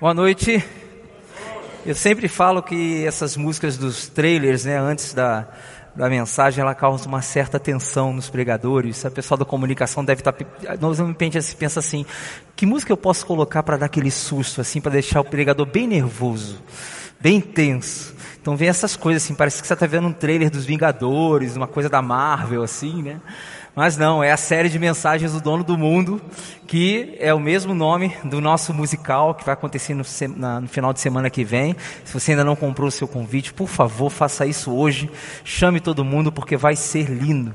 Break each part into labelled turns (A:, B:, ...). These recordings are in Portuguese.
A: Boa noite. Eu sempre falo que essas músicas dos trailers, né, antes da, da mensagem, ela causa uma certa tensão nos pregadores. A pessoa da comunicação deve estar, tá normalmente pensa assim, que música eu posso colocar para dar aquele susto, assim, para deixar o pregador bem nervoso, bem tenso. Então vem essas coisas assim, parece que você está vendo um trailer dos Vingadores, uma coisa da Marvel, assim, né? Mas não, é a série de mensagens do Dono do Mundo, que é o mesmo nome do nosso musical que vai acontecer no, na, no, final de semana que vem. Se você ainda não comprou o seu convite, por favor, faça isso hoje. Chame todo mundo porque vai ser lindo.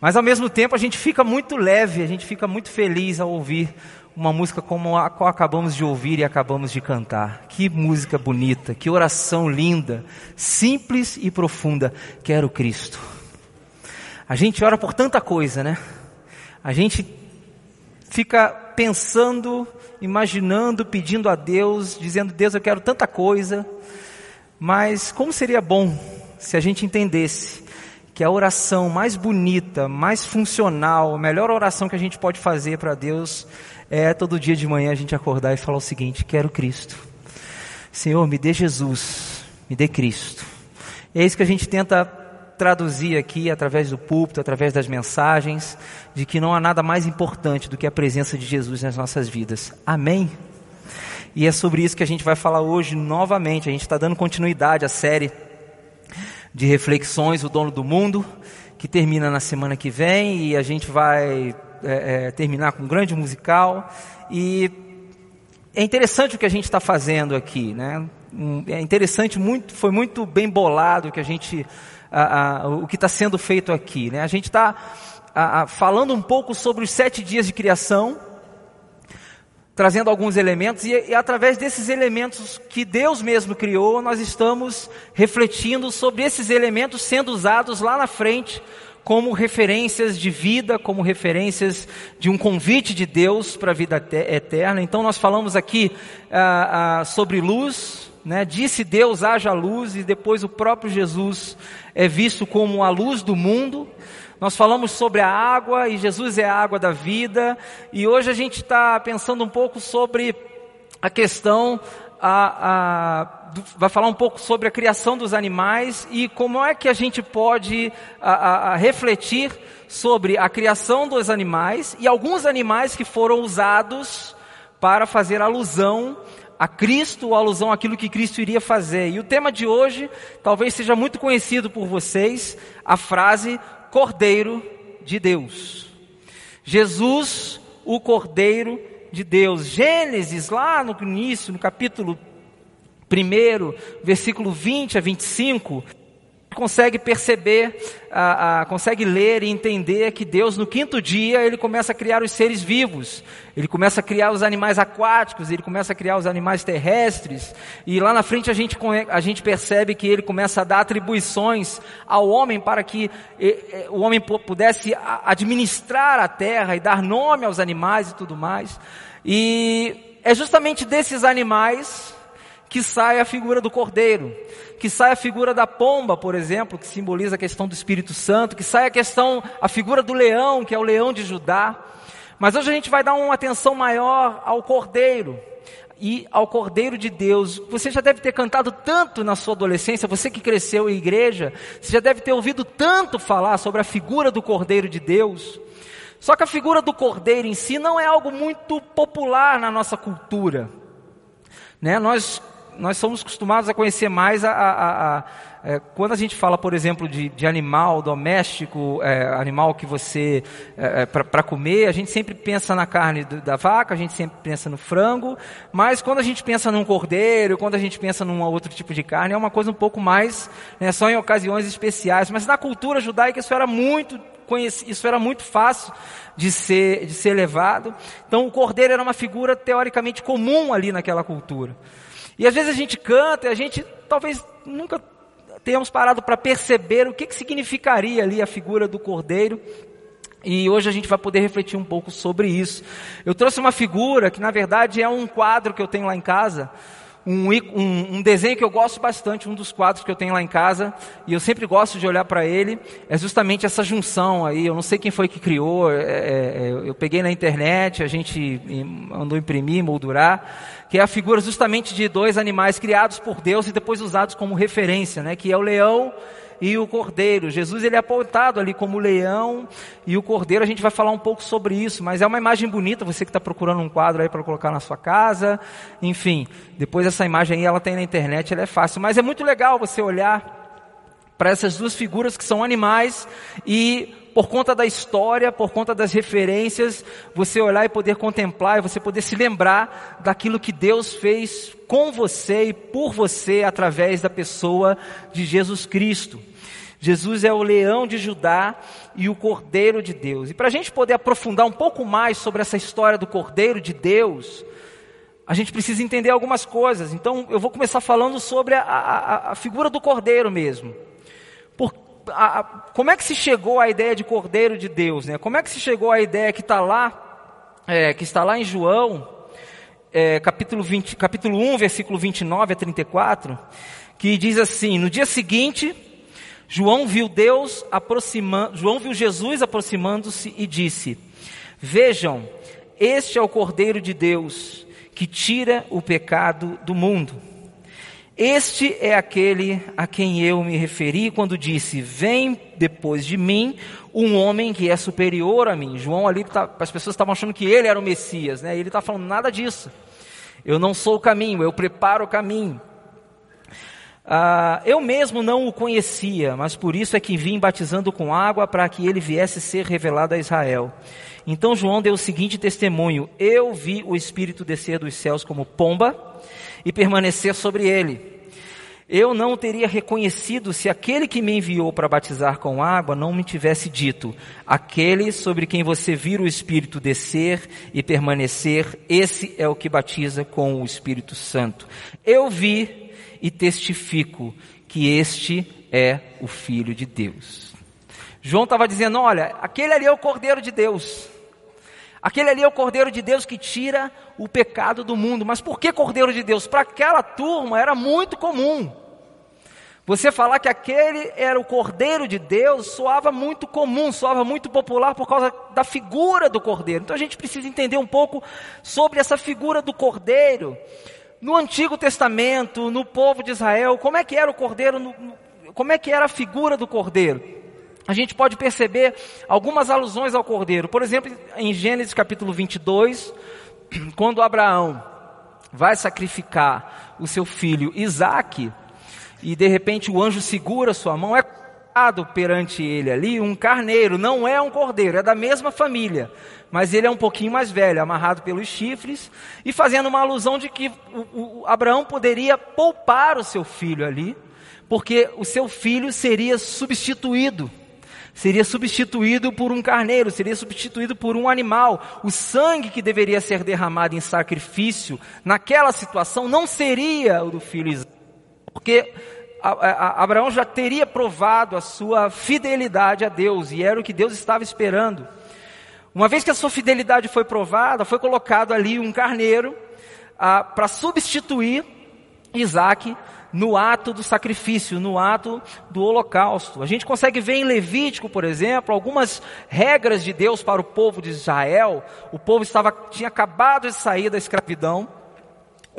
A: Mas ao mesmo tempo a gente fica muito leve, a gente fica muito feliz ao ouvir uma música como a qual acabamos de ouvir e acabamos de cantar. Que música bonita, que oração linda, simples e profunda. Quero Cristo. A gente ora por tanta coisa, né? A gente fica pensando, imaginando, pedindo a Deus, dizendo: Deus, eu quero tanta coisa. Mas como seria bom se a gente entendesse que a oração mais bonita, mais funcional, a melhor oração que a gente pode fazer para Deus é todo dia de manhã a gente acordar e falar o seguinte: quero Cristo. Senhor, me dê Jesus, me dê Cristo. é isso que a gente tenta traduzir aqui através do púlpito, através das mensagens, de que não há nada mais importante do que a presença de Jesus nas nossas vidas. Amém? E é sobre isso que a gente vai falar hoje novamente. A gente está dando continuidade à série de reflexões, O Dono do Mundo, que termina na semana que vem e a gente vai é, é, terminar com um grande musical. E é interessante o que a gente está fazendo aqui, né? É interessante, muito, foi muito bem bolado que a gente a, a, o que está sendo feito aqui. Né? A gente está falando um pouco sobre os sete dias de criação, trazendo alguns elementos, e, e através desses elementos que Deus mesmo criou, nós estamos refletindo sobre esses elementos sendo usados lá na frente como referências de vida, como referências de um convite de Deus para a vida eterna. Então nós falamos aqui ah, ah, sobre luz, né? Disse Deus haja luz e depois o próprio Jesus é visto como a luz do mundo. Nós falamos sobre a água e Jesus é a água da vida e hoje a gente está pensando um pouco sobre a questão a, a, vai falar um pouco sobre a criação dos animais e como é que a gente pode a, refletir sobre a criação dos animais e alguns animais que foram usados para fazer alusão a Cristo, a alusão àquilo que Cristo iria fazer. E o tema de hoje talvez seja muito conhecido por vocês, a frase Cordeiro de Deus. Jesus, o Cordeiro de Deus. Gênesis, lá no início, no capítulo 1, versículo 20 a 25, consegue perceber, ah, ah, consegue ler e entender que Deus no quinto dia ele começa a criar os seres vivos, ele começa a criar os animais aquáticos, ele começa a criar os animais terrestres. E lá na frente a gente, a gente percebe que ele começa a dar atribuições ao homem para que o homem pudesse administrar a terra e dar nome aos animais e tudo mais. E é justamente desses animais que sai a figura do cordeiro que sai a figura da pomba, por exemplo, que simboliza a questão do Espírito Santo, que sai a questão, a figura do leão, que é o leão de Judá. Mas hoje a gente vai dar uma atenção maior ao cordeiro e ao Cordeiro de Deus. Você já deve ter cantado tanto na sua adolescência, você que cresceu em igreja, você já deve ter ouvido tanto falar sobre a figura do Cordeiro de Deus. Só que a figura do Cordeiro em si não é algo muito popular na nossa cultura. Né? Nós nós somos acostumados a conhecer mais a, a, a, é, quando a gente fala, por exemplo, de, de animal doméstico, é, animal que você é, é para comer, a gente sempre pensa na carne do, da vaca, a gente sempre pensa no frango, mas quando a gente pensa num cordeiro, quando a gente pensa num outro tipo de carne, é uma coisa um pouco mais, né, só em ocasiões especiais. Mas na cultura judaica isso era muito isso era muito fácil de ser, de ser levado. Então o cordeiro era uma figura teoricamente comum ali naquela cultura. E às vezes a gente canta e a gente talvez nunca tenhamos parado para perceber o que, que significaria ali a figura do cordeiro. E hoje a gente vai poder refletir um pouco sobre isso. Eu trouxe uma figura que na verdade é um quadro que eu tenho lá em casa, um, um, um, desenho que eu gosto bastante, um dos quadros que eu tenho lá em casa, e eu sempre gosto de olhar para ele, é justamente essa junção aí. Eu não sei quem foi que criou, é, é, é eu peguei na internet, a gente mandou imprimir, moldurar, que é a figura justamente de dois animais criados por Deus e depois usados como referência, né? que é o leão e o cordeiro. Jesus ele é apontado ali como o leão e o cordeiro. A gente vai falar um pouco sobre isso, mas é uma imagem bonita. Você que está procurando um quadro aí para colocar na sua casa, enfim. Depois essa imagem aí ela tem na internet, ela é fácil. Mas é muito legal você olhar para essas duas figuras que são animais e por conta da história, por conta das referências, você olhar e poder contemplar e você poder se lembrar daquilo que Deus fez com você e por você através da pessoa de Jesus Cristo. Jesus é o leão de Judá e o cordeiro de Deus. E para a gente poder aprofundar um pouco mais sobre essa história do cordeiro de Deus, a gente precisa entender algumas coisas. Então eu vou começar falando sobre a, a, a figura do cordeiro mesmo. Por, a, como é que se chegou à ideia de cordeiro de Deus? Né? Como é que se chegou à ideia que está lá, é, que está lá em João, é, capítulo, 20, capítulo 1, versículo 29 a 34, que diz assim: No dia seguinte João viu Deus aproximando, João viu Jesus aproximando-se e disse: Vejam, este é o Cordeiro de Deus que tira o pecado do mundo. Este é aquele a quem eu me referi quando disse: Vem depois de mim um homem que é superior a mim. João ali, tá, as pessoas estavam achando que ele era o Messias, né? Ele está falando nada disso. Eu não sou o caminho, eu preparo o caminho. Ah, eu mesmo não o conhecia, mas por isso é que vim batizando com água para que ele viesse ser revelado a Israel. Então João deu o seguinte testemunho: Eu vi o Espírito descer dos céus como pomba e permanecer sobre ele. Eu não teria reconhecido se aquele que me enviou para batizar com água não me tivesse dito: Aquele sobre quem você vira o Espírito descer e permanecer, esse é o que batiza com o Espírito Santo. Eu vi e testifico que este é o Filho de Deus. João estava dizendo: olha, aquele ali é o Cordeiro de Deus. Aquele ali é o Cordeiro de Deus que tira o pecado do mundo. Mas por que Cordeiro de Deus? Para aquela turma era muito comum. Você falar que aquele era o Cordeiro de Deus soava muito comum, soava muito popular por causa da figura do Cordeiro. Então a gente precisa entender um pouco sobre essa figura do Cordeiro no Antigo Testamento, no povo de Israel, como é que era o cordeiro, como é que era a figura do cordeiro? A gente pode perceber algumas alusões ao cordeiro. Por exemplo, em Gênesis capítulo 22, quando Abraão vai sacrificar o seu filho Isaque, e de repente o anjo segura sua mão, é perante ele ali um carneiro, não é um cordeiro, é da mesma família, mas ele é um pouquinho mais velho, amarrado pelos chifres, e fazendo uma alusão de que o, o Abraão poderia poupar o seu filho ali, porque o seu filho seria substituído. Seria substituído por um carneiro, seria substituído por um animal. O sangue que deveria ser derramado em sacrifício, naquela situação, não seria o do filho Isaac. Porque Abraão já teria provado a sua fidelidade a Deus, e era o que Deus estava esperando. Uma vez que a sua fidelidade foi provada, foi colocado ali um carneiro ah, para substituir Isaac no ato do sacrifício, no ato do holocausto. A gente consegue ver em Levítico, por exemplo, algumas regras de Deus para o povo de Israel. O povo estava, tinha acabado de sair da escravidão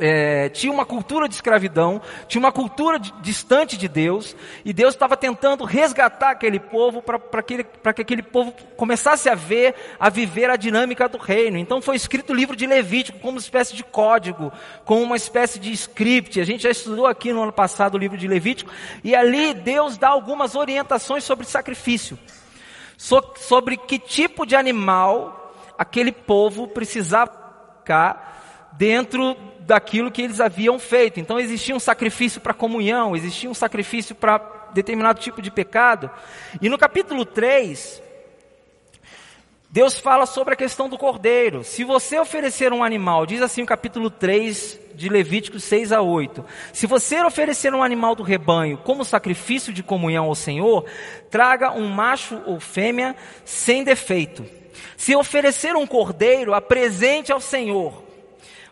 A: é, tinha uma cultura de escravidão, tinha uma cultura de, distante de Deus, e Deus estava tentando resgatar aquele povo para que, que aquele povo começasse a ver, a viver a dinâmica do reino. Então foi escrito o livro de Levítico como uma espécie de código, como uma espécie de script. A gente já estudou aqui no ano passado o livro de Levítico, e ali Deus dá algumas orientações sobre sacrifício, so, sobre que tipo de animal aquele povo precisava ficar dentro daquilo que eles haviam feito. Então existia um sacrifício para comunhão, existia um sacrifício para determinado tipo de pecado. E no capítulo 3, Deus fala sobre a questão do cordeiro. Se você oferecer um animal, diz assim o capítulo 3 de Levítico 6 a 8. Se você oferecer um animal do rebanho como sacrifício de comunhão ao Senhor, traga um macho ou fêmea sem defeito. Se oferecer um cordeiro, apresente ao Senhor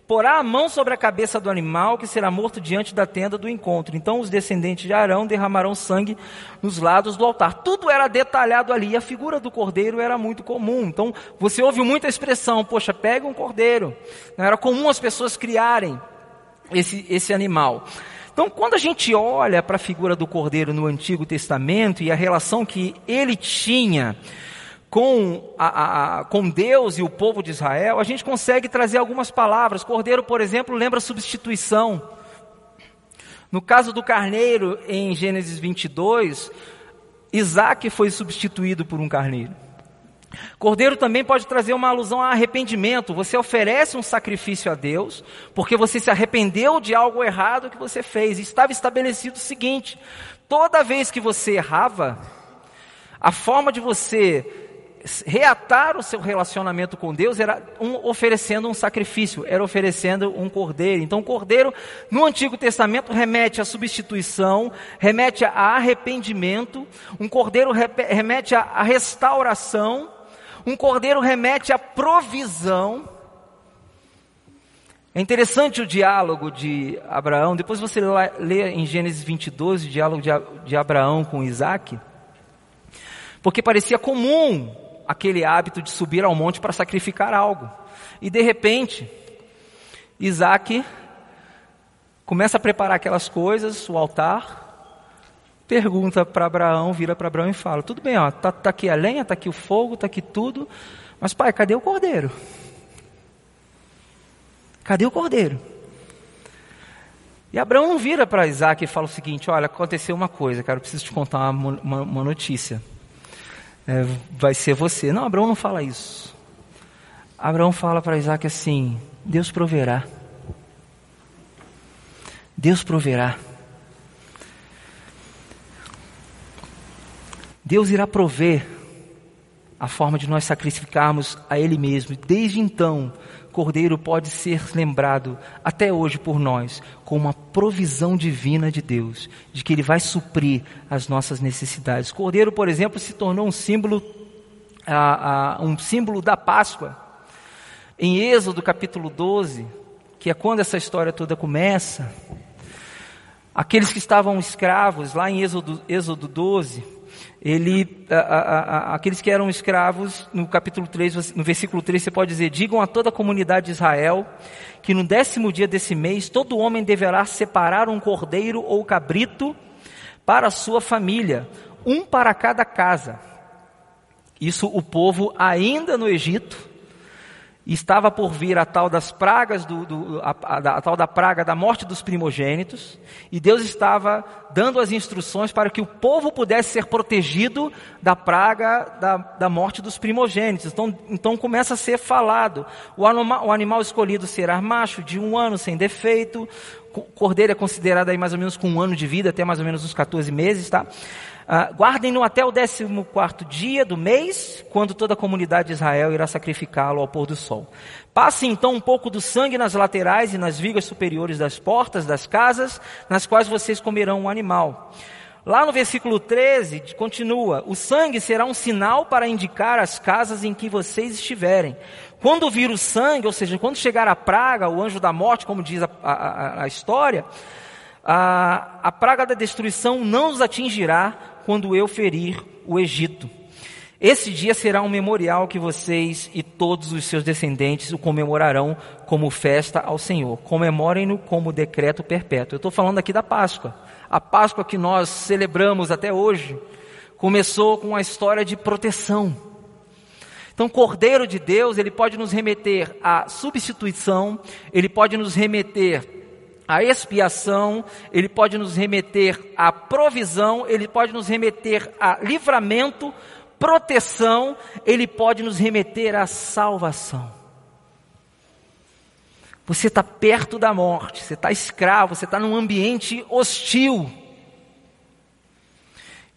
A: porá a mão sobre a cabeça do animal que será morto diante da tenda do encontro. Então os descendentes de Arão derramarão sangue nos lados do altar. Tudo era detalhado ali. A figura do cordeiro era muito comum. Então você ouve muita expressão: poxa, pega um cordeiro. Não era comum as pessoas criarem esse, esse animal. Então, quando a gente olha para a figura do cordeiro no Antigo Testamento e a relação que ele tinha com, a, a, com Deus e o povo de Israel, a gente consegue trazer algumas palavras. Cordeiro, por exemplo, lembra substituição. No caso do carneiro, em Gênesis 22, Isaac foi substituído por um carneiro. Cordeiro também pode trazer uma alusão a arrependimento. Você oferece um sacrifício a Deus, porque você se arrependeu de algo errado que você fez. Estava estabelecido o seguinte: toda vez que você errava, a forma de você reatar o seu relacionamento com Deus era um, oferecendo um sacrifício, era oferecendo um cordeiro. Então, o cordeiro no Antigo Testamento remete à substituição, remete a arrependimento, um cordeiro remete à restauração, um cordeiro remete à provisão. É interessante o diálogo de Abraão, depois você lê em Gênesis 22 o diálogo de Abraão com Isaac, porque parecia comum aquele hábito de subir ao monte para sacrificar algo. E de repente, Isaac começa a preparar aquelas coisas, o altar, pergunta para Abraão, vira para Abraão e fala: Tudo bem, ó, tá, tá aqui a lenha, tá aqui o fogo, tá aqui tudo, mas pai, cadê o cordeiro? Cadê o cordeiro? E Abraão vira para Isaac e fala o seguinte: Olha, aconteceu uma coisa, cara, eu preciso te contar uma, uma, uma notícia é, vai ser você. Não, Abraão não fala isso. Abraão fala para Isaac assim: Deus proverá. Deus proverá. Deus irá prover a forma de nós sacrificarmos a Ele mesmo. Desde então, Cordeiro pode ser lembrado até hoje por nós como uma provisão divina de Deus, de que Ele vai suprir as nossas necessidades. Cordeiro, por exemplo, se tornou um símbolo, um símbolo da Páscoa. Em Êxodo capítulo 12, que é quando essa história toda começa, aqueles que estavam escravos, lá em Êxodo, Êxodo 12, ele, a, a, a, aqueles que eram escravos, no capítulo 3, no versículo 3, você pode dizer: Digam a toda a comunidade de Israel que no décimo dia desse mês todo homem deverá separar um cordeiro ou cabrito para a sua família, um para cada casa. Isso o povo ainda no Egito, estava por vir a tal das pragas, do, do a, a, a, tal da praga da morte dos primogênitos, e Deus estava dando as instruções para que o povo pudesse ser protegido da praga da, da morte dos primogênitos. Então, então começa a ser falado: o animal, o animal escolhido será macho, de um ano, sem defeito, cordeiro é considerado aí mais ou menos com um ano de vida, até mais ou menos uns 14 meses, tá? Ah, Guardem-no até o 14 dia do mês, quando toda a comunidade de Israel irá sacrificá-lo ao pôr do sol. Passem então um pouco do sangue nas laterais e nas vigas superiores das portas das casas, nas quais vocês comerão um animal. Lá no versículo 13, continua: O sangue será um sinal para indicar as casas em que vocês estiverem. Quando vir o sangue, ou seja, quando chegar a praga, o anjo da morte, como diz a, a, a história, a, a praga da destruição não os atingirá, quando eu ferir o Egito. Esse dia será um memorial que vocês e todos os seus descendentes o comemorarão como festa ao Senhor. Comemorem-no como decreto perpétuo. Eu estou falando aqui da Páscoa. A Páscoa que nós celebramos até hoje começou com a história de proteção. Então, Cordeiro de Deus, ele pode nos remeter à substituição, ele pode nos remeter a expiação, ele pode nos remeter à provisão, ele pode nos remeter a livramento, proteção, ele pode nos remeter à salvação. Você está perto da morte, você está escravo, você está num ambiente hostil.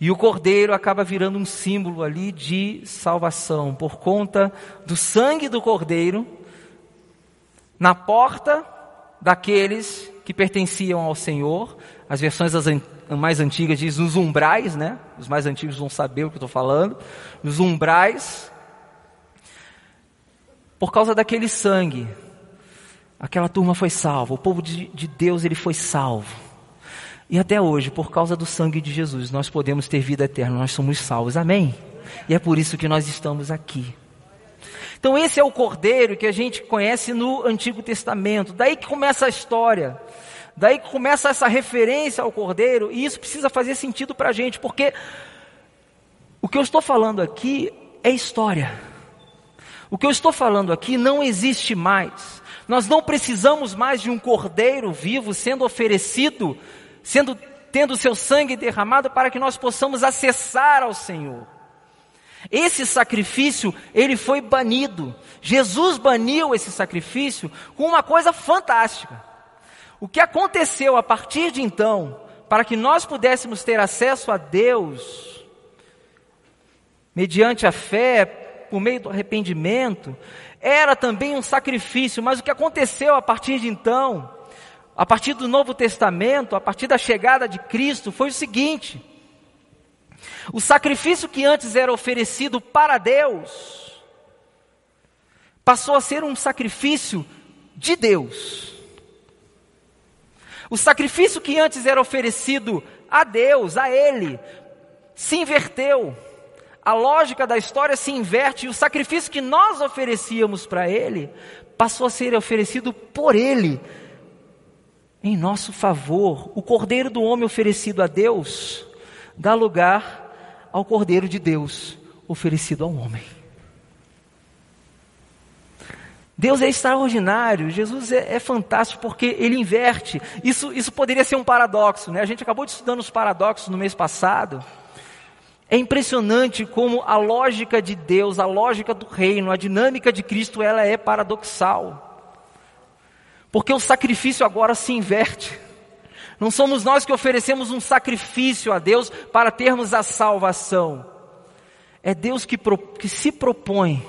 A: E o cordeiro acaba virando um símbolo ali de salvação, por conta do sangue do cordeiro na porta daqueles que pertenciam ao Senhor. As versões mais antigas dizem nos umbrais, né? Os mais antigos vão saber o que eu estou falando. Nos umbrais, por causa daquele sangue. Aquela turma foi salva, o povo de, de Deus ele foi salvo. E até hoje, por causa do sangue de Jesus, nós podemos ter vida eterna, nós somos salvos. Amém? E é por isso que nós estamos aqui. Então esse é o cordeiro que a gente conhece no Antigo Testamento. Daí que começa a história. Daí que começa essa referência ao cordeiro, e isso precisa fazer sentido para a gente, porque o que eu estou falando aqui é história. O que eu estou falando aqui não existe mais. Nós não precisamos mais de um cordeiro vivo sendo oferecido, sendo tendo seu sangue derramado para que nós possamos acessar ao Senhor. Esse sacrifício, ele foi banido. Jesus baniu esse sacrifício com uma coisa fantástica. O que aconteceu a partir de então, para que nós pudéssemos ter acesso a Deus, mediante a fé, por meio do arrependimento, era também um sacrifício, mas o que aconteceu a partir de então, a partir do Novo Testamento, a partir da chegada de Cristo, foi o seguinte: o sacrifício que antes era oferecido para Deus, passou a ser um sacrifício de Deus. O sacrifício que antes era oferecido a Deus, a Ele, se inverteu. A lógica da história se inverte e o sacrifício que nós oferecíamos para Ele passou a ser oferecido por Ele, em nosso favor. O cordeiro do homem oferecido a Deus dá lugar ao cordeiro de Deus oferecido ao homem. Deus é extraordinário, Jesus é, é, fantástico porque ele inverte. Isso, isso poderia ser um paradoxo, né? A gente acabou de estudando os paradoxos no mês passado. É impressionante como a lógica de Deus, a lógica do reino, a dinâmica de Cristo, ela é paradoxal. Porque o sacrifício agora se inverte. Não somos nós que oferecemos um sacrifício a Deus para termos a salvação. É Deus que, pro, que se propõe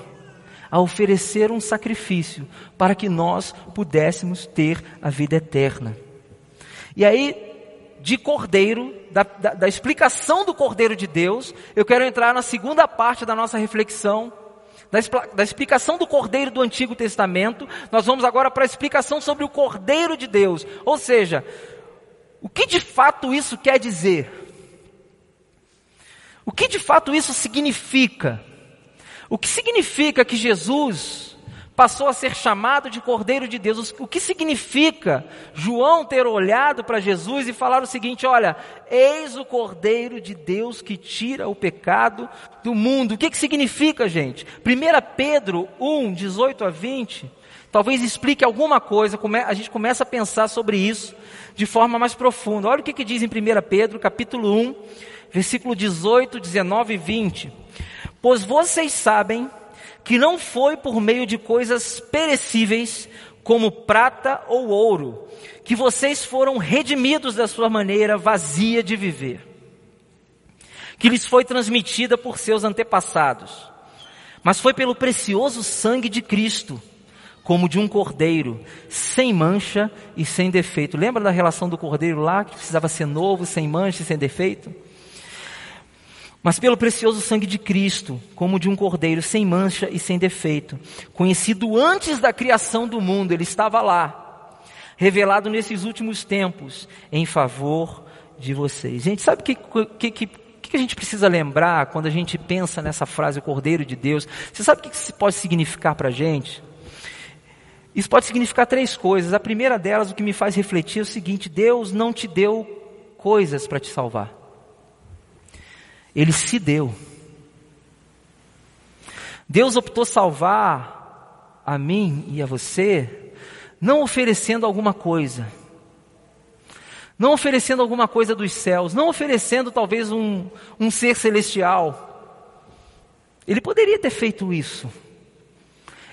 A: a oferecer um sacrifício para que nós pudéssemos ter a vida eterna. E aí, de cordeiro, da, da, da explicação do cordeiro de Deus, eu quero entrar na segunda parte da nossa reflexão, da, da, explicação do Cordeiro do Antigo Testamento, nós vamos agora para a explicação sobre o Cordeiro de Deus. Ou seja, o que de fato isso quer dizer? O que de fato isso significa? O que significa que Jesus passou a ser chamado de Cordeiro de Deus? O que significa João ter olhado para Jesus e falar o seguinte: olha, eis o Cordeiro de Deus que tira o pecado do mundo. O que, que significa, gente? 1 Pedro 1, 18 a 20, talvez explique alguma coisa, a gente começa a pensar sobre isso de forma mais profunda. Olha o que, que diz em 1 Pedro, capítulo 1, versículo 18, 19 e 20. Pois vocês sabem que não foi por meio de coisas perecíveis, como prata ou ouro, que vocês foram redimidos da sua maneira vazia de viver, que lhes foi transmitida por seus antepassados, mas foi pelo precioso sangue de Cristo, como de um cordeiro, sem mancha e sem defeito. Lembra da relação do cordeiro lá, que precisava ser novo, sem mancha e sem defeito? Mas pelo precioso sangue de Cristo, como de um cordeiro sem mancha e sem defeito, conhecido antes da criação do mundo, ele estava lá, revelado nesses últimos tempos, em favor de vocês. Gente, sabe o que, que, que, que a gente precisa lembrar quando a gente pensa nessa frase, o Cordeiro de Deus? Você sabe o que isso pode significar para a gente? Isso pode significar três coisas. A primeira delas, o que me faz refletir é o seguinte: Deus não te deu coisas para te salvar. Ele se deu. Deus optou salvar a mim e a você, não oferecendo alguma coisa, não oferecendo alguma coisa dos céus, não oferecendo talvez um, um ser celestial. Ele poderia ter feito isso.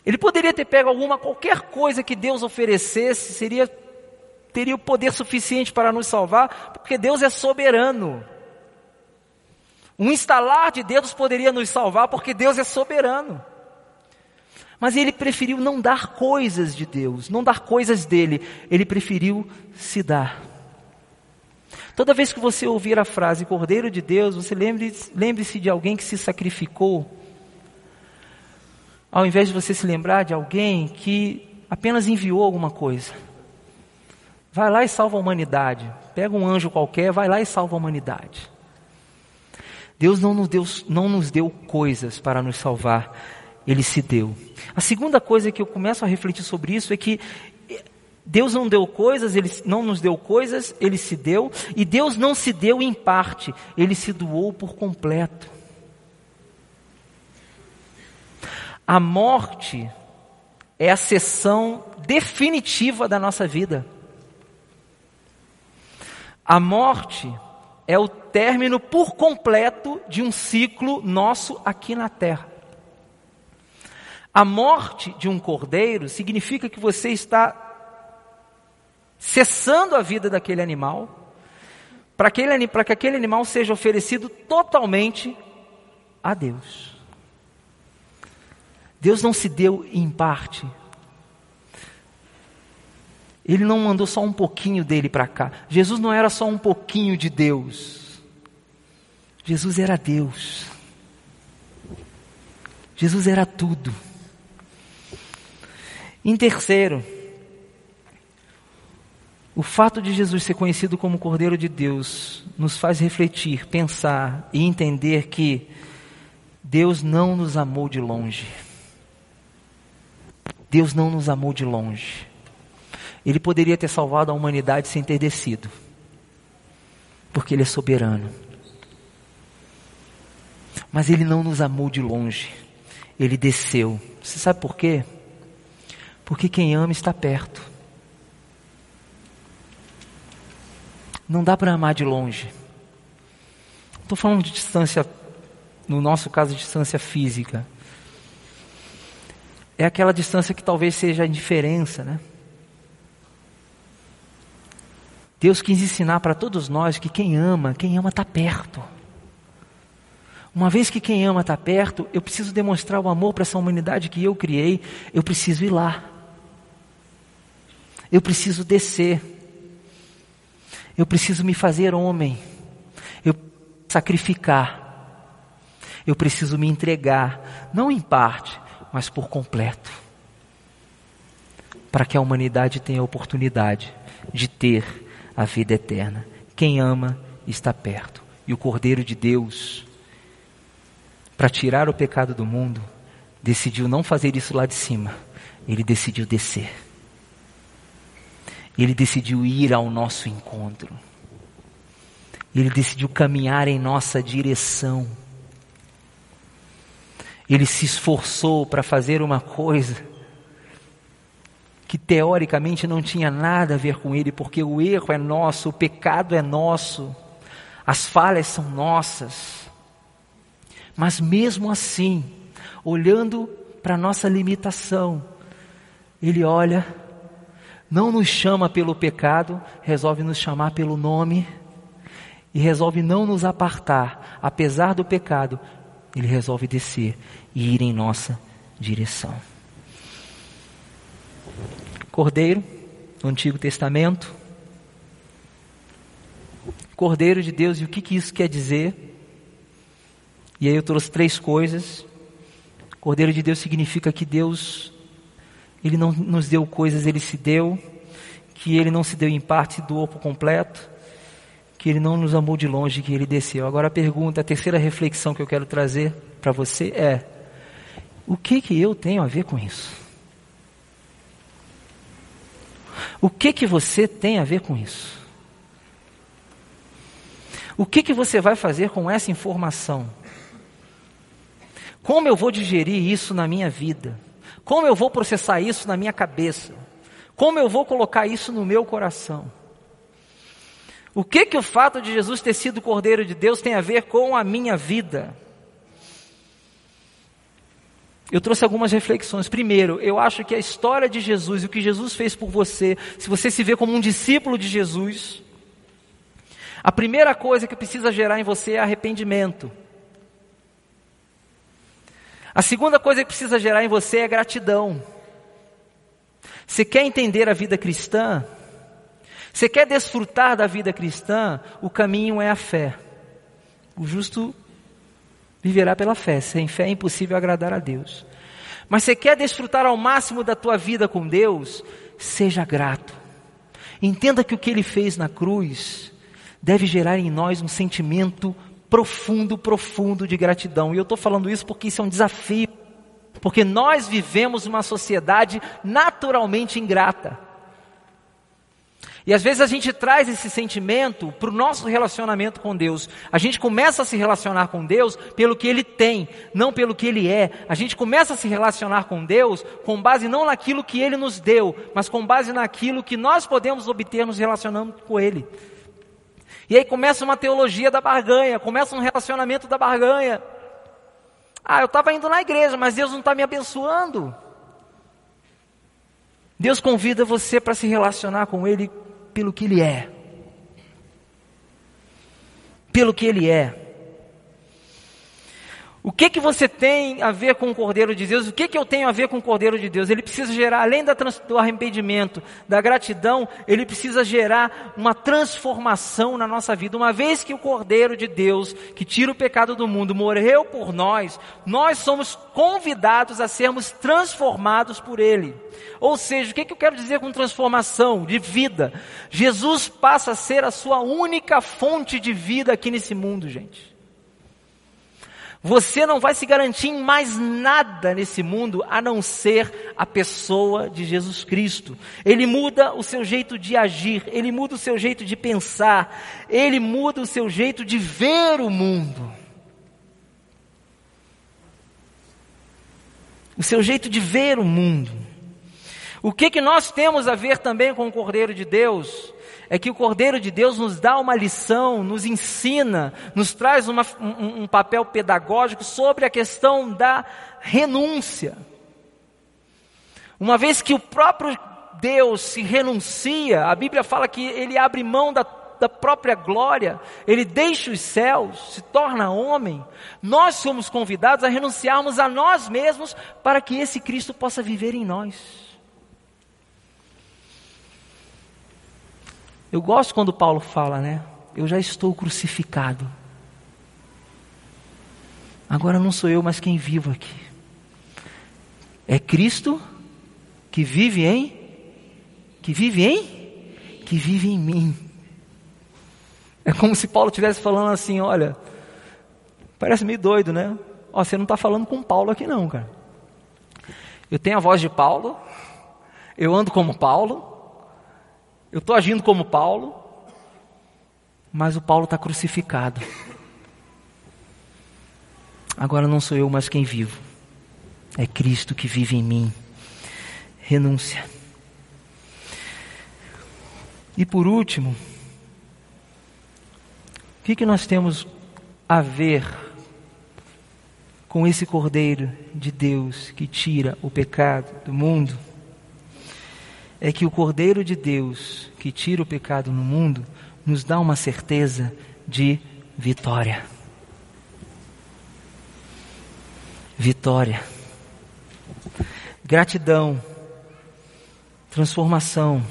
A: Ele poderia ter pego alguma, qualquer coisa que Deus oferecesse, seria, teria o poder suficiente para nos salvar, porque Deus é soberano. Um instalar de dedos poderia nos salvar porque Deus é soberano. Mas ele preferiu não dar coisas de Deus, não dar coisas dele, ele preferiu se dar. Toda vez que você ouvir a frase Cordeiro de Deus, você lembre-se lembre de alguém que se sacrificou, ao invés de você se lembrar de alguém que apenas enviou alguma coisa. Vai lá e salva a humanidade. Pega um anjo qualquer, vai lá e salva a humanidade. Deus não nos deu, não nos deu coisas para nos salvar, Ele se deu. A segunda coisa que eu começo a refletir sobre isso é que Deus não deu coisas, Ele não nos deu coisas, Ele se deu, e Deus não se deu em parte, Ele se doou por completo. A morte é a sessão definitiva da nossa vida. A morte é o término por completo de um ciclo nosso aqui na terra. A morte de um cordeiro significa que você está cessando a vida daquele animal, para, para que aquele animal seja oferecido totalmente a Deus. Deus não se deu em parte. Ele não mandou só um pouquinho dele para cá. Jesus não era só um pouquinho de Deus. Jesus era Deus. Jesus era tudo. Em terceiro, o fato de Jesus ser conhecido como Cordeiro de Deus nos faz refletir, pensar e entender que Deus não nos amou de longe. Deus não nos amou de longe. Ele poderia ter salvado a humanidade sem ter descido, porque Ele é soberano. Mas Ele não nos amou de longe, Ele desceu. Você sabe por quê? Porque quem ama está perto. Não dá para amar de longe. Estou falando de distância, no nosso caso, distância física é aquela distância que talvez seja a indiferença, né? Deus quis ensinar para todos nós que quem ama, quem ama está perto. Uma vez que quem ama está perto, eu preciso demonstrar o amor para essa humanidade que eu criei, eu preciso ir lá. Eu preciso descer. Eu preciso me fazer homem. Eu sacrificar. Eu preciso me entregar, não em parte, mas por completo. Para que a humanidade tenha a oportunidade de ter a vida eterna. Quem ama está perto. E o Cordeiro de Deus, para tirar o pecado do mundo, decidiu não fazer isso lá de cima. Ele decidiu descer. Ele decidiu ir ao nosso encontro. Ele decidiu caminhar em nossa direção. Ele se esforçou para fazer uma coisa que teoricamente não tinha nada a ver com ele, porque o erro é nosso, o pecado é nosso, as falhas são nossas. Mas mesmo assim, olhando para nossa limitação, ele olha, não nos chama pelo pecado, resolve nos chamar pelo nome e resolve não nos apartar, apesar do pecado, ele resolve descer e ir em nossa direção. Cordeiro, no Antigo Testamento. Cordeiro de Deus, e o que, que isso quer dizer? E aí eu trouxe três coisas. Cordeiro de Deus significa que Deus, Ele não nos deu coisas, Ele se deu, que Ele não se deu em parte, doou por completo, que Ele não nos amou de longe, que Ele desceu. Agora a pergunta, a terceira reflexão que eu quero trazer para você é: o que que eu tenho a ver com isso? O que que você tem a ver com isso? O que que você vai fazer com essa informação? Como eu vou digerir isso na minha vida? Como eu vou processar isso na minha cabeça? Como eu vou colocar isso no meu coração? O que que o fato de Jesus ter sido Cordeiro de Deus tem a ver com a minha vida? Eu trouxe algumas reflexões. Primeiro, eu acho que a história de Jesus e o que Jesus fez por você, se você se vê como um discípulo de Jesus, a primeira coisa que precisa gerar em você é arrependimento. A segunda coisa que precisa gerar em você é gratidão. Você quer entender a vida cristã? Você quer desfrutar da vida cristã? O caminho é a fé. O justo viverá pela fé. Sem fé é impossível agradar a Deus. Mas você quer desfrutar ao máximo da tua vida com Deus? Seja grato. Entenda que o que ele fez na cruz deve gerar em nós um sentimento profundo, profundo de gratidão. E eu estou falando isso porque isso é um desafio. Porque nós vivemos uma sociedade naturalmente ingrata. E às vezes a gente traz esse sentimento para o nosso relacionamento com Deus. A gente começa a se relacionar com Deus pelo que Ele tem, não pelo que Ele é. A gente começa a se relacionar com Deus com base não naquilo que Ele nos deu, mas com base naquilo que nós podemos obter nos relacionando com Ele. E aí começa uma teologia da barganha, começa um relacionamento da barganha. Ah, eu estava indo na igreja, mas Deus não está me abençoando. Deus convida você para se relacionar com Ele pelo que Ele é. Pelo que Ele é. O que que você tem a ver com o Cordeiro de Deus? O que que eu tenho a ver com o Cordeiro de Deus? Ele precisa gerar, além do arrependimento, da gratidão, ele precisa gerar uma transformação na nossa vida. Uma vez que o Cordeiro de Deus, que tira o pecado do mundo, morreu por nós, nós somos convidados a sermos transformados por Ele. Ou seja, o que que eu quero dizer com transformação de vida? Jesus passa a ser a sua única fonte de vida aqui nesse mundo, gente. Você não vai se garantir em mais nada nesse mundo a não ser a pessoa de Jesus Cristo. Ele muda o seu jeito de agir, ele muda o seu jeito de pensar, ele muda o seu jeito de ver o mundo. O seu jeito de ver o mundo. O que que nós temos a ver também com o Cordeiro de Deus? É que o Cordeiro de Deus nos dá uma lição, nos ensina, nos traz uma, um, um papel pedagógico sobre a questão da renúncia. Uma vez que o próprio Deus se renuncia, a Bíblia fala que ele abre mão da, da própria glória, ele deixa os céus, se torna homem. Nós somos convidados a renunciarmos a nós mesmos para que esse Cristo possa viver em nós. Eu gosto quando Paulo fala, né? Eu já estou crucificado. Agora não sou eu, mas quem vivo aqui. É Cristo que vive em que vive em que vive em mim. É como se Paulo estivesse falando assim, olha, parece meio doido, né? Ó, você não está falando com Paulo aqui não, cara. Eu tenho a voz de Paulo, eu ando como Paulo, eu estou agindo como Paulo, mas o Paulo está crucificado. Agora não sou eu mais quem vivo, é Cristo que vive em mim. Renúncia. E por último, o que, que nós temos a ver com esse Cordeiro de Deus que tira o pecado do mundo? É que o Cordeiro de Deus, que tira o pecado no mundo, nos dá uma certeza de vitória. Vitória. Gratidão. Transformação.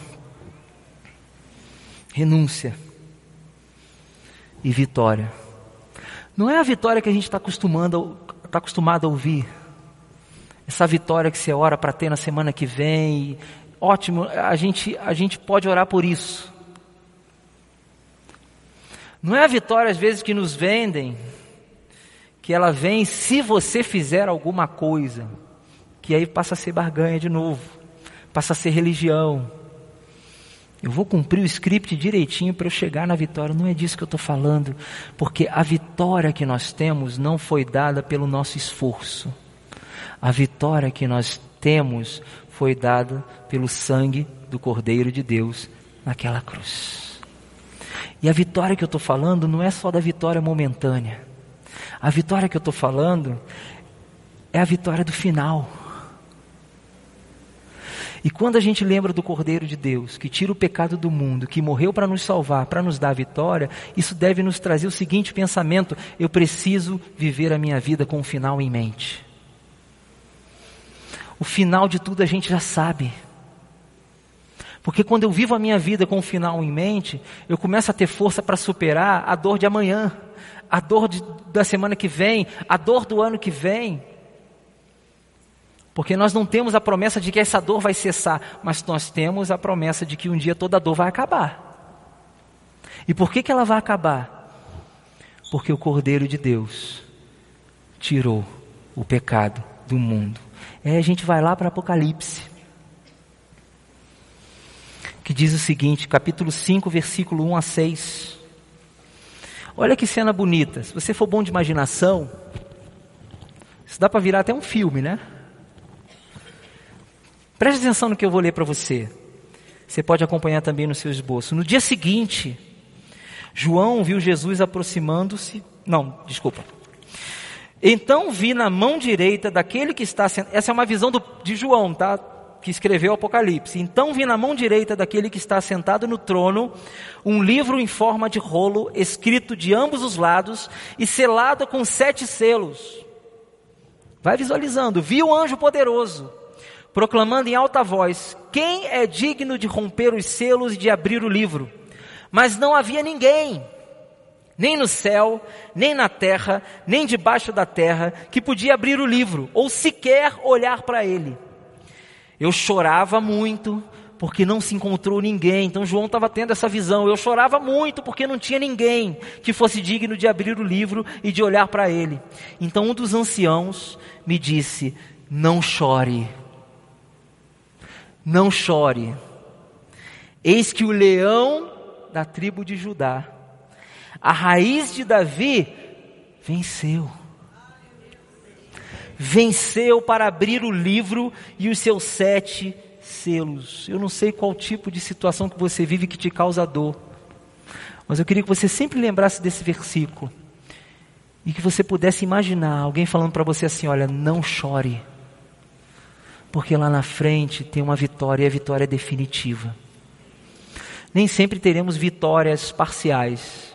A: Renúncia. E vitória. Não é a vitória que a gente está acostumado, tá acostumado a ouvir. Essa vitória que você ora para ter na semana que vem, ótimo, a gente, a gente pode orar por isso. Não é a vitória às vezes que nos vendem, que ela vem se você fizer alguma coisa, que aí passa a ser barganha de novo, passa a ser religião. Eu vou cumprir o script direitinho para eu chegar na vitória. Não é disso que eu estou falando, porque a vitória que nós temos não foi dada pelo nosso esforço. A vitória que nós temos foi dada pelo sangue do Cordeiro de Deus naquela cruz. E a vitória que eu estou falando não é só da vitória momentânea. A vitória que eu estou falando é a vitória do final. E quando a gente lembra do Cordeiro de Deus, que tira o pecado do mundo, que morreu para nos salvar, para nos dar a vitória, isso deve nos trazer o seguinte pensamento: eu preciso viver a minha vida com o final em mente. O final de tudo a gente já sabe. Porque quando eu vivo a minha vida com o final em mente, eu começo a ter força para superar a dor de amanhã, a dor de, da semana que vem, a dor do ano que vem. Porque nós não temos a promessa de que essa dor vai cessar, mas nós temos a promessa de que um dia toda dor vai acabar. E por que, que ela vai acabar? Porque o Cordeiro de Deus tirou o pecado do mundo. É, a gente vai lá para Apocalipse, que diz o seguinte, capítulo 5, versículo 1 a 6. Olha que cena bonita. Se você for bom de imaginação, isso dá para virar até um filme, né? Preste atenção no que eu vou ler para você. Você pode acompanhar também no seu esboço. No dia seguinte, João viu Jesus aproximando-se. Não, desculpa. Então vi na mão direita daquele que está sentado. Essa é uma visão do, de João, tá? Que escreveu o Apocalipse. Então vi na mão direita daquele que está sentado no trono um livro em forma de rolo, escrito de ambos os lados e selado com sete selos. Vai visualizando. Vi o anjo poderoso proclamando em alta voz: Quem é digno de romper os selos e de abrir o livro? Mas não havia ninguém, nem no céu, nem na terra, nem debaixo da terra, que podia abrir o livro, ou sequer olhar para ele. Eu chorava muito, porque não se encontrou ninguém. Então João estava tendo essa visão. Eu chorava muito porque não tinha ninguém que fosse digno de abrir o livro e de olhar para ele. Então um dos anciãos me disse: Não chore. Não chore. Eis que o leão da tribo de Judá, a raiz de Davi, venceu. Venceu para abrir o livro e os seus sete selos. Eu não sei qual tipo de situação que você vive que te causa dor, mas eu queria que você sempre lembrasse desse versículo e que você pudesse imaginar alguém falando para você assim: olha, não chore porque lá na frente tem uma vitória e a vitória é definitiva. Nem sempre teremos vitórias parciais.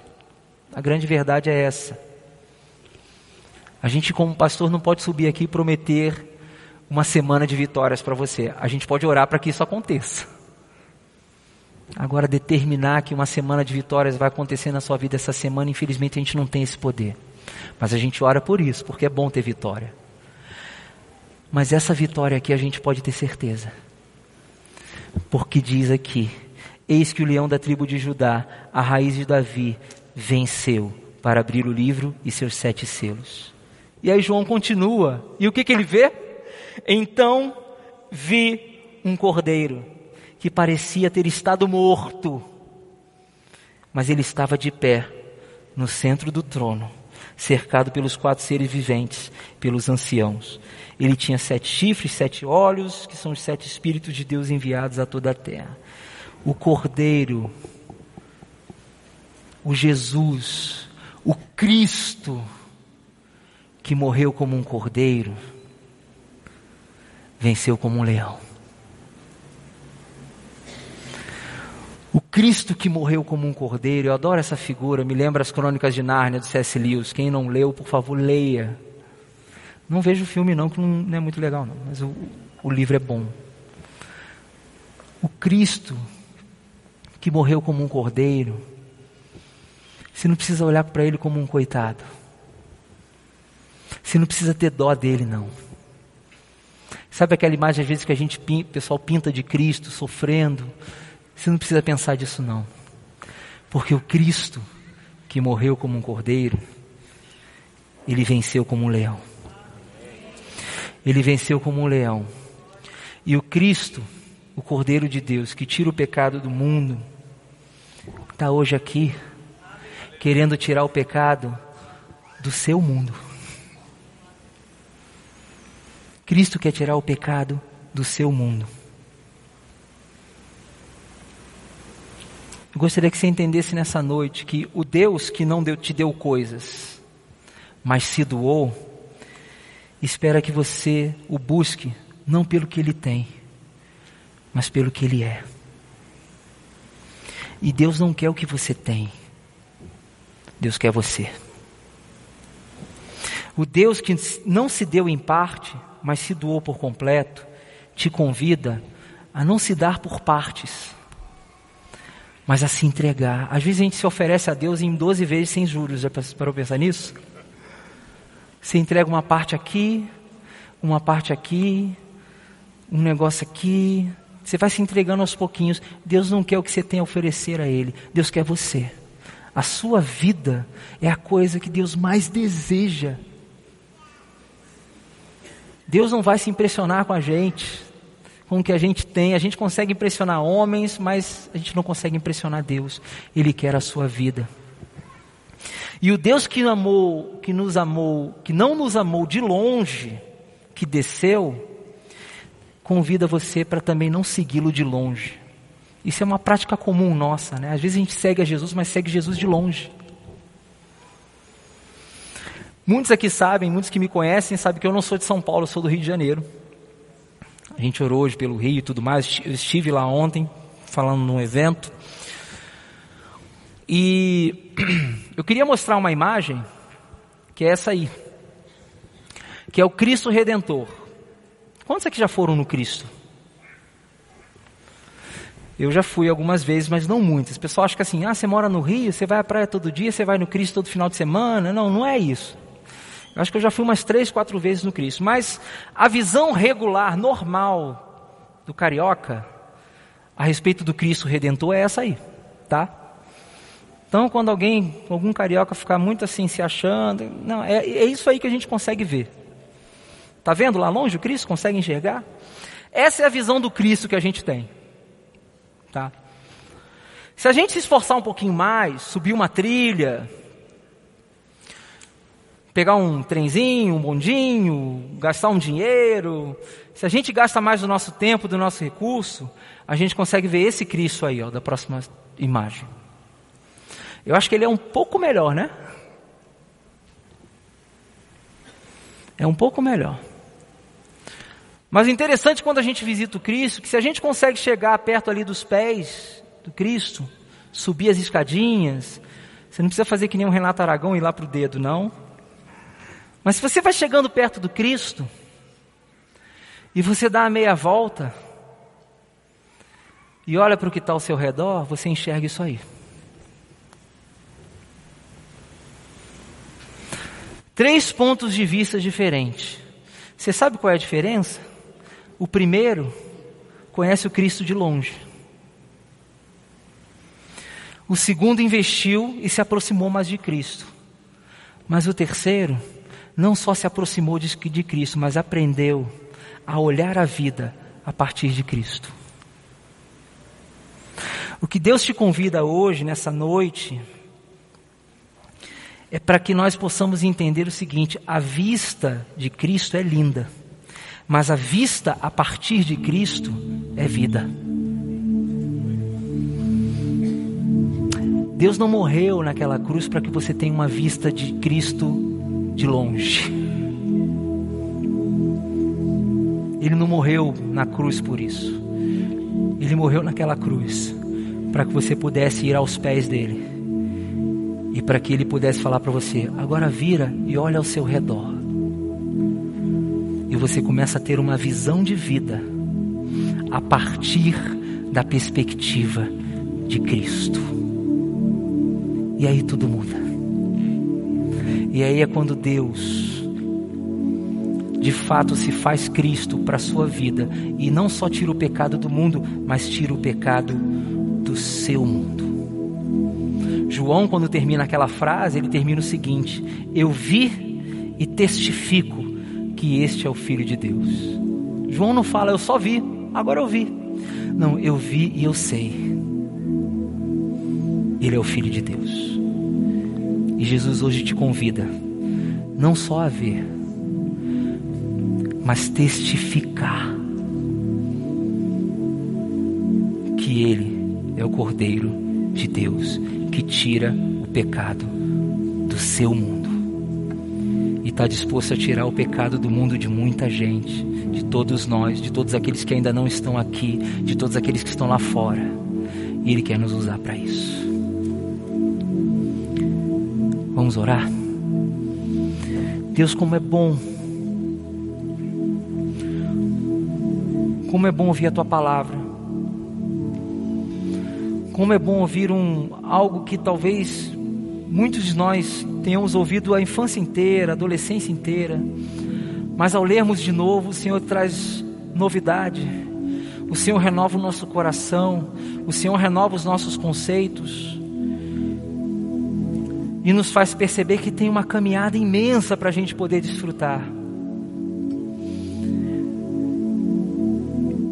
A: A grande verdade é essa. A gente, como pastor, não pode subir aqui e prometer uma semana de vitórias para você. A gente pode orar para que isso aconteça. Agora, determinar que uma semana de vitórias vai acontecer na sua vida essa semana, infelizmente a gente não tem esse poder. Mas a gente ora por isso, porque é bom ter vitória. Mas essa vitória aqui a gente pode ter certeza. Porque diz aqui: Eis que o leão da tribo de Judá, a raiz de Davi, venceu para abrir o livro e seus sete selos. E aí João continua. E o que, que ele vê? Então vi um cordeiro que parecia ter estado morto, mas ele estava de pé no centro do trono, cercado pelos quatro seres viventes, pelos anciãos. Ele tinha sete chifres, sete olhos, que são os sete Espíritos de Deus enviados a toda a terra. O Cordeiro, o Jesus, o Cristo, que morreu como um cordeiro, venceu como um leão. O Cristo que morreu como um cordeiro, eu adoro essa figura, me lembra as crônicas de Nárnia do C.S. Lewis. Quem não leu, por favor, leia. Não vejo o filme não, que não é muito legal não, mas o, o livro é bom. O Cristo que morreu como um cordeiro, você não precisa olhar para ele como um coitado. Você não precisa ter dó dele não. Sabe aquela imagem às vezes que a gente o pessoal pinta de Cristo sofrendo? Você não precisa pensar disso não. Porque o Cristo que morreu como um cordeiro, ele venceu como um leão. Ele venceu como um leão. E o Cristo, o Cordeiro de Deus, que tira o pecado do mundo, está hoje aqui, querendo tirar o pecado do seu mundo. Cristo quer tirar o pecado do seu mundo. Eu gostaria que você entendesse nessa noite que o Deus que não deu, te deu coisas, mas se doou, espera que você o busque não pelo que ele tem, mas pelo que ele é. E Deus não quer o que você tem, Deus quer você. O Deus que não se deu em parte, mas se doou por completo, te convida a não se dar por partes, mas a se entregar. Às vezes a gente se oferece a Deus em 12 vezes sem juros, já parou pensar nisso? Você entrega uma parte aqui, uma parte aqui, um negócio aqui. Você vai se entregando aos pouquinhos. Deus não quer o que você tem a oferecer a Ele. Deus quer você. A sua vida é a coisa que Deus mais deseja. Deus não vai se impressionar com a gente, com o que a gente tem. A gente consegue impressionar homens, mas a gente não consegue impressionar Deus. Ele quer a sua vida. E o Deus que amou, que nos amou, que não nos amou de longe, que desceu, convida você para também não segui-lo de longe. Isso é uma prática comum nossa, né? Às vezes a gente segue a Jesus, mas segue Jesus de longe. Muitos aqui sabem, muitos que me conhecem, sabem que eu não sou de São Paulo, eu sou do Rio de Janeiro. A gente orou hoje pelo Rio e tudo mais. Eu estive lá ontem, falando num evento. E eu queria mostrar uma imagem, que é essa aí. Que é o Cristo Redentor. Quantos aqui já foram no Cristo? Eu já fui algumas vezes, mas não muitas. O pessoal acha que assim, ah, você mora no Rio, você vai à praia todo dia, você vai no Cristo todo final de semana. Não, não é isso. Eu acho que eu já fui umas três, quatro vezes no Cristo. Mas a visão regular, normal do carioca a respeito do Cristo Redentor é essa aí, tá? Então, quando alguém, algum carioca ficar muito assim se achando, não, é, é isso aí que a gente consegue ver. Tá vendo lá longe o Cristo? Consegue enxergar? Essa é a visão do Cristo que a gente tem. Tá? Se a gente se esforçar um pouquinho mais, subir uma trilha, pegar um trenzinho, um bondinho, gastar um dinheiro, se a gente gasta mais do nosso tempo, do nosso recurso, a gente consegue ver esse Cristo aí, ó, da próxima imagem. Eu acho que ele é um pouco melhor, né? É um pouco melhor. Mas interessante quando a gente visita o Cristo, que se a gente consegue chegar perto ali dos pés do Cristo, subir as escadinhas, você não precisa fazer que nem um Renato Aragão ir lá para o dedo, não. Mas se você vai chegando perto do Cristo, e você dá a meia volta, e olha para o que está ao seu redor, você enxerga isso aí. Três pontos de vista diferentes. Você sabe qual é a diferença? O primeiro conhece o Cristo de longe. O segundo investiu e se aproximou mais de Cristo. Mas o terceiro não só se aproximou de, de Cristo, mas aprendeu a olhar a vida a partir de Cristo. O que Deus te convida hoje, nessa noite, é para que nós possamos entender o seguinte: a vista de Cristo é linda. Mas a vista a partir de Cristo é vida. Deus não morreu naquela cruz para que você tenha uma vista de Cristo de longe. Ele não morreu na cruz por isso. Ele morreu naquela cruz para que você pudesse ir aos pés dele e para que ele pudesse falar para você: agora vira e olha ao seu redor você começa a ter uma visão de vida a partir da perspectiva de Cristo. E aí tudo muda. E aí é quando Deus de fato se faz Cristo para a sua vida e não só tira o pecado do mundo, mas tira o pecado do seu mundo. João, quando termina aquela frase, ele termina o seguinte: Eu vi e testifico que este é o Filho de Deus. João não fala, eu só vi, agora eu vi. Não, eu vi e eu sei. Ele é o Filho de Deus. E Jesus hoje te convida, não só a ver, mas testificar que Ele é o Cordeiro de Deus que tira o pecado do seu mundo está disposto a tirar o pecado do mundo de muita gente, de todos nós, de todos aqueles que ainda não estão aqui, de todos aqueles que estão lá fora. E Ele quer nos usar para isso. Vamos orar? Deus, como é bom. Como é bom ouvir a tua palavra. Como é bom ouvir um algo que talvez muitos de nós tenhamos ouvido a infância inteira, a adolescência inteira, mas ao lermos de novo, o Senhor traz novidade. O Senhor renova o nosso coração, o Senhor renova os nossos conceitos e nos faz perceber que tem uma caminhada imensa para a gente poder desfrutar.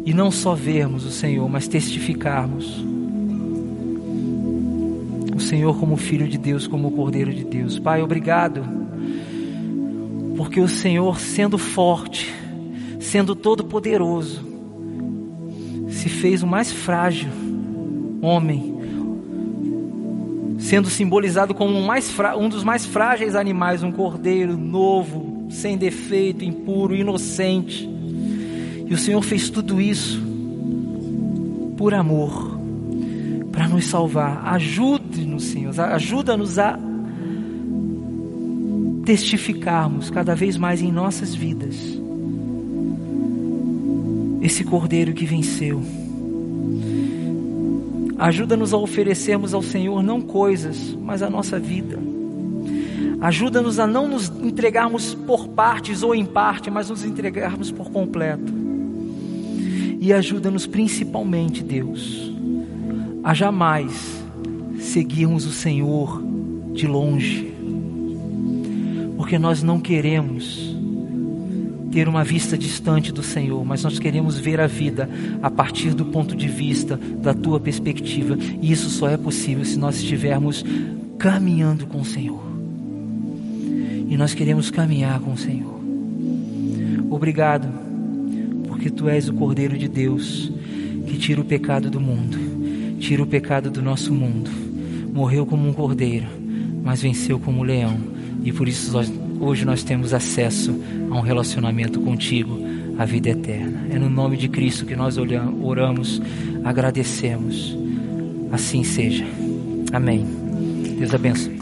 A: E não só vermos o Senhor, mas testificarmos Senhor como Filho de Deus, como Cordeiro de Deus. Pai, obrigado, porque o Senhor, sendo forte, sendo todo-poderoso, se fez o mais frágil homem, sendo simbolizado como um, mais um dos mais frágeis animais, um cordeiro novo, sem defeito, impuro, inocente. E o Senhor fez tudo isso por amor, para nos salvar. Ajude-nos, Senhor, ajuda-nos a testificarmos cada vez mais em nossas vidas esse cordeiro que venceu. Ajuda-nos a oferecermos ao Senhor não coisas, mas a nossa vida. Ajuda-nos a não nos entregarmos por partes ou em parte, mas nos entregarmos por completo. E ajuda-nos principalmente, Deus, a jamais seguirmos o Senhor de longe, porque nós não queremos ter uma vista distante do Senhor, mas nós queremos ver a vida a partir do ponto de vista da tua perspectiva, e isso só é possível se nós estivermos caminhando com o Senhor. E nós queremos caminhar com o Senhor. Obrigado, porque tu és o Cordeiro de Deus que tira o pecado do mundo tira o pecado do nosso mundo. Morreu como um cordeiro, mas venceu como um leão. E por isso nós, hoje nós temos acesso a um relacionamento contigo, a vida eterna. É no nome de Cristo que nós oramos, agradecemos. Assim seja. Amém. Deus abençoe.